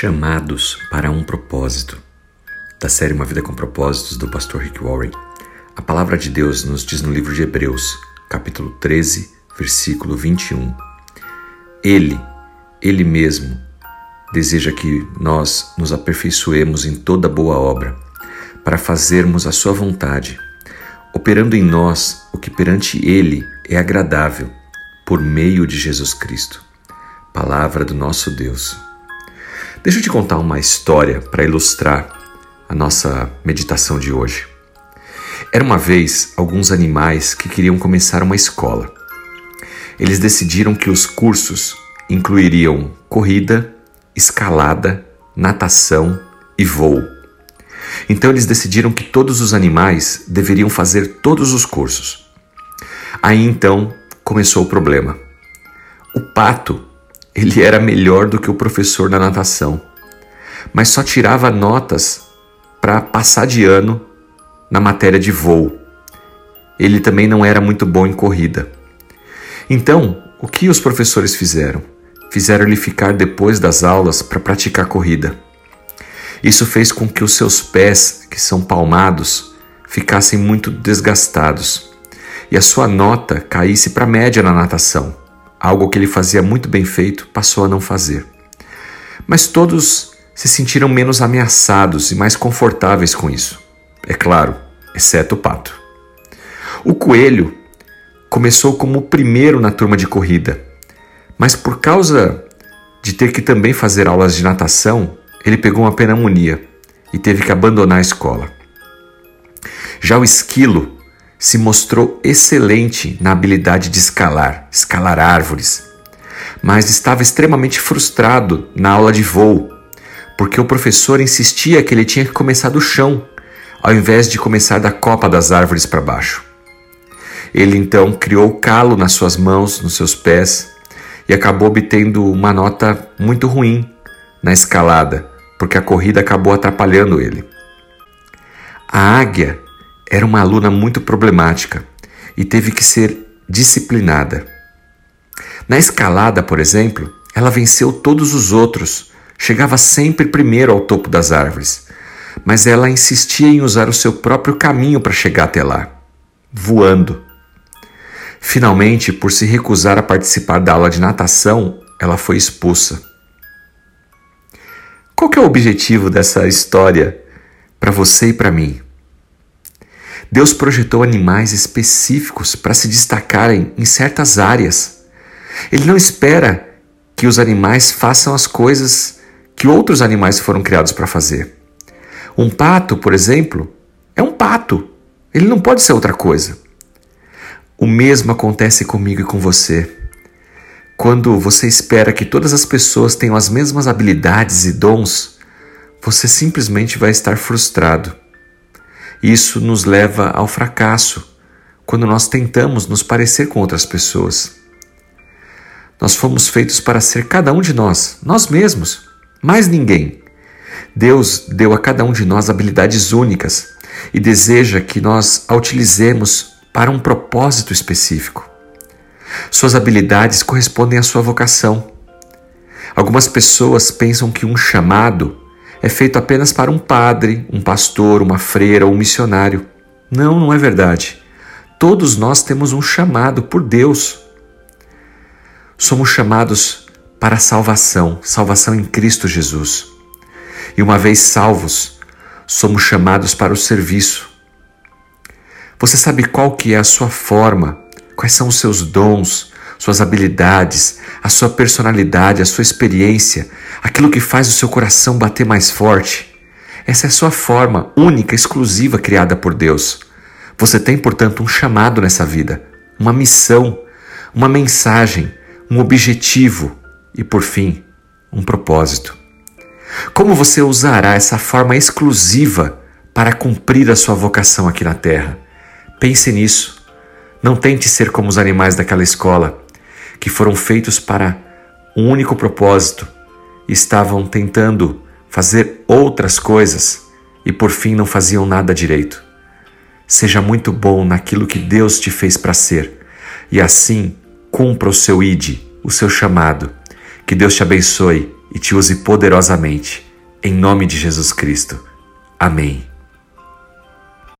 Chamados para um propósito. Da série Uma Vida com Propósitos do pastor Rick Warren. A palavra de Deus nos diz no livro de Hebreus, capítulo 13, versículo 21. Ele, ele mesmo, deseja que nós nos aperfeiçoemos em toda boa obra, para fazermos a sua vontade, operando em nós o que perante ele é agradável, por meio de Jesus Cristo. Palavra do nosso Deus. Deixa eu te contar uma história para ilustrar a nossa meditação de hoje. Era uma vez alguns animais que queriam começar uma escola. Eles decidiram que os cursos incluiriam corrida, escalada, natação e voo. Então eles decidiram que todos os animais deveriam fazer todos os cursos. Aí então começou o problema. O pato ele era melhor do que o professor na natação, mas só tirava notas para passar de ano na matéria de voo. Ele também não era muito bom em corrida. Então, o que os professores fizeram? Fizeram ele ficar depois das aulas para praticar corrida. Isso fez com que os seus pés, que são palmados, ficassem muito desgastados e a sua nota caísse para a média na natação algo que ele fazia muito bem feito, passou a não fazer. Mas todos se sentiram menos ameaçados e mais confortáveis com isso. É claro, exceto o pato. O coelho começou como o primeiro na turma de corrida, mas por causa de ter que também fazer aulas de natação, ele pegou uma pneumonia e teve que abandonar a escola. Já o esquilo se mostrou excelente na habilidade de escalar, escalar árvores, mas estava extremamente frustrado na aula de voo, porque o professor insistia que ele tinha que começar do chão, ao invés de começar da copa das árvores para baixo. Ele então criou calo nas suas mãos, nos seus pés, e acabou obtendo uma nota muito ruim na escalada, porque a corrida acabou atrapalhando ele. A águia era uma aluna muito problemática e teve que ser disciplinada. Na escalada, por exemplo, ela venceu todos os outros, chegava sempre primeiro ao topo das árvores, mas ela insistia em usar o seu próprio caminho para chegar até lá, voando. Finalmente, por se recusar a participar da aula de natação, ela foi expulsa. Qual é o objetivo dessa história para você e para mim? Deus projetou animais específicos para se destacarem em certas áreas. Ele não espera que os animais façam as coisas que outros animais foram criados para fazer. Um pato, por exemplo, é um pato. Ele não pode ser outra coisa. O mesmo acontece comigo e com você. Quando você espera que todas as pessoas tenham as mesmas habilidades e dons, você simplesmente vai estar frustrado. Isso nos leva ao fracasso quando nós tentamos nos parecer com outras pessoas. Nós fomos feitos para ser cada um de nós, nós mesmos, mais ninguém. Deus deu a cada um de nós habilidades únicas e deseja que nós a utilizemos para um propósito específico. Suas habilidades correspondem à sua vocação. Algumas pessoas pensam que um chamado é feito apenas para um padre, um pastor, uma freira ou um missionário. Não, não é verdade. Todos nós temos um chamado por Deus. Somos chamados para a salvação, salvação em Cristo Jesus. E uma vez salvos, somos chamados para o serviço. Você sabe qual que é a sua forma, quais são os seus dons, suas habilidades, a sua personalidade, a sua experiência, aquilo que faz o seu coração bater mais forte. Essa é a sua forma única, exclusiva criada por Deus. Você tem, portanto, um chamado nessa vida, uma missão, uma mensagem, um objetivo e, por fim, um propósito. Como você usará essa forma exclusiva para cumprir a sua vocação aqui na Terra? Pense nisso. Não tente ser como os animais daquela escola, que foram feitos para um único propósito estavam tentando fazer outras coisas e por fim não faziam nada direito. Seja muito bom naquilo que Deus te fez para ser e assim cumpra o seu ide, o seu chamado. Que Deus te abençoe e te use poderosamente. Em nome de Jesus Cristo. Amém.